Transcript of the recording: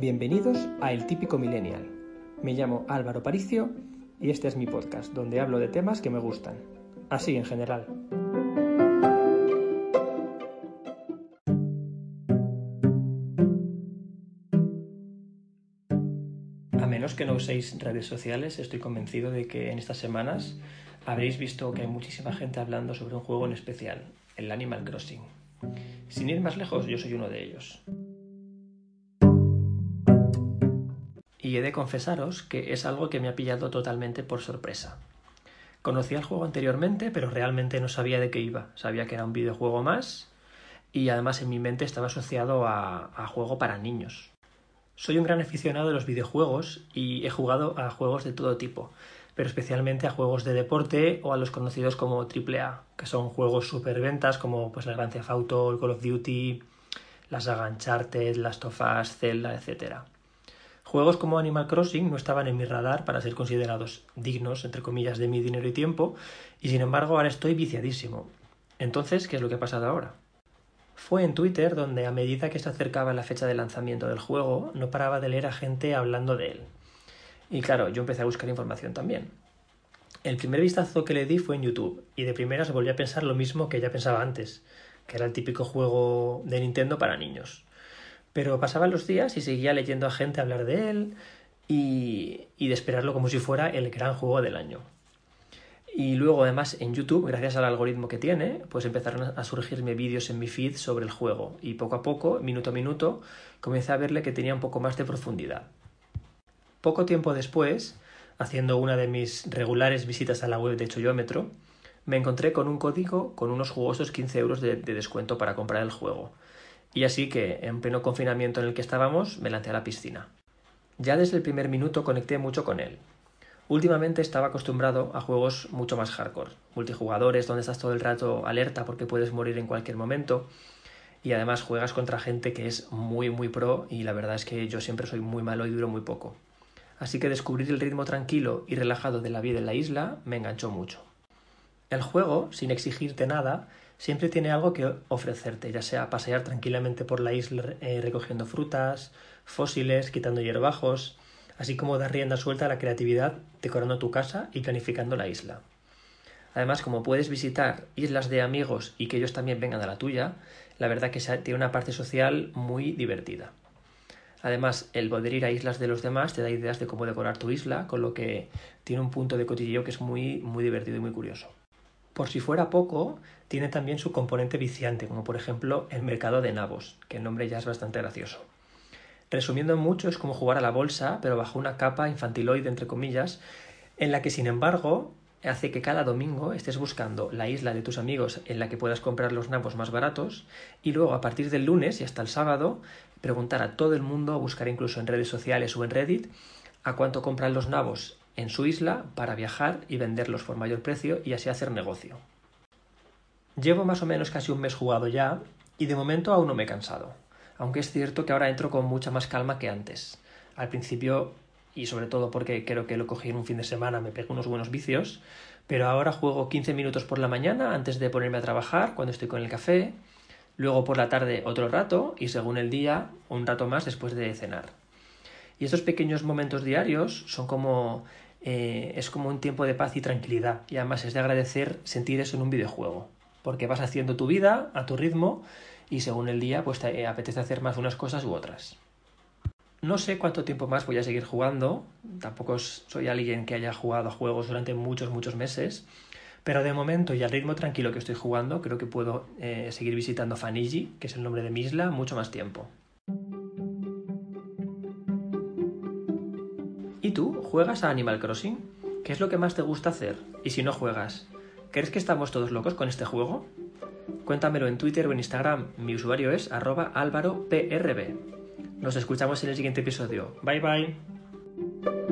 Bienvenidos a El Típico Millennial. Me llamo Álvaro Paricio y este es mi podcast donde hablo de temas que me gustan, así en general. A menos que no uséis redes sociales, estoy convencido de que en estas semanas habréis visto que hay muchísima gente hablando sobre un juego en especial, el Animal Crossing. Sin ir más lejos, yo soy uno de ellos. Y he de confesaros que es algo que me ha pillado totalmente por sorpresa. Conocía el juego anteriormente, pero realmente no sabía de qué iba. Sabía que era un videojuego más y además en mi mente estaba asociado a, a juego para niños. Soy un gran aficionado de los videojuegos y he jugado a juegos de todo tipo, pero especialmente a juegos de deporte o a los conocidos como AAA, que son juegos superventas como pues la Grand Theft Auto, el Call of Duty, la saga Uncharted, Last of Us, Zelda, etc. Juegos como Animal Crossing no estaban en mi radar para ser considerados dignos, entre comillas, de mi dinero y tiempo, y sin embargo ahora estoy viciadísimo. Entonces, ¿qué es lo que ha pasado ahora? Fue en Twitter donde a medida que se acercaba la fecha de lanzamiento del juego, no paraba de leer a gente hablando de él. Y claro, yo empecé a buscar información también. El primer vistazo que le di fue en YouTube, y de primeras volví a pensar lo mismo que ya pensaba antes, que era el típico juego de Nintendo para niños. Pero pasaban los días y seguía leyendo a gente hablar de él y, y de esperarlo como si fuera el gran juego del año. Y luego, además, en YouTube, gracias al algoritmo que tiene, pues empezaron a surgirme vídeos en mi feed sobre el juego. Y poco a poco, minuto a minuto, comencé a verle que tenía un poco más de profundidad. Poco tiempo después, haciendo una de mis regulares visitas a la web de Choyómetro, me encontré con un código con unos jugosos 15 euros de, de, descuento para comprar el juego. Y así que, en pleno confinamiento en el que estábamos, me lancé a la piscina. Ya desde el primer minuto conecté mucho con él. Últimamente estaba acostumbrado a juegos mucho más hardcore, multijugadores donde estás todo el rato alerta porque puedes morir en cualquier momento y además juegas contra gente que es muy muy pro y la verdad es que yo siempre soy muy malo y duro muy poco así que descubrir el ritmo tranquilo y relajado de la vida en la isla me enganchó mucho. El juego, sin exigirte nada, siempre tiene algo que ofrecerte, ya sea pasear tranquilamente por la isla eh, recogiendo frutas, fósiles, quitando hierbajos, así como dar rienda suelta a la creatividad decorando tu casa y planificando la isla. Además, como puedes visitar islas de amigos y que ellos también vengan a la tuya, la verdad que tiene una parte social muy divertida. Además, el poder ir a islas de los demás te da ideas de cómo decorar tu isla, con lo que tiene un punto de cotilleo que es muy, muy divertido y muy curioso. Por si fuera poco, tiene también su componente viciante, como por ejemplo el mercado de nabos, que el nombre ya es bastante gracioso. Resumiendo mucho, es como jugar a la bolsa, pero bajo una capa infantiloide, entre comillas, en la que, sin embargo, hace que cada domingo estés buscando la isla de tus amigos en la que puedas comprar los nabos más baratos y luego a partir del lunes y hasta el sábado preguntar a todo el mundo, buscar incluso en redes sociales o en Reddit a cuánto compran los nabos en su isla para viajar y venderlos por mayor precio y así hacer negocio. Llevo más o menos casi un mes jugado ya y de momento aún no me he cansado, aunque es cierto que ahora entro con mucha más calma que antes. Al principio, y sobre todo porque creo que lo cogí en un fin de semana, me pego unos buenos vicios, pero ahora juego 15 minutos por la mañana antes de ponerme a trabajar, cuando estoy con el café, luego por la tarde otro rato y según el día un rato más después de cenar. Y estos pequeños momentos diarios son como eh, es como un tiempo de paz y tranquilidad y además es de agradecer sentir eso en un videojuego porque vas haciendo tu vida a tu ritmo y según el día pues te apetece hacer más unas cosas u otras. No sé cuánto tiempo más voy a seguir jugando, tampoco soy alguien que haya jugado juegos durante muchos, muchos meses, pero de momento y al ritmo tranquilo que estoy jugando, creo que puedo eh, seguir visitando Fanigi, que es el nombre de mi isla, mucho más tiempo. ¿Y tú? ¿Juegas a Animal Crossing? ¿Qué es lo que más te gusta hacer? Y si no juegas, ¿crees que estamos todos locos con este juego? Cuéntamelo en Twitter o en Instagram. Mi usuario es arroba. Nos escuchamos en el siguiente episodio. Bye bye.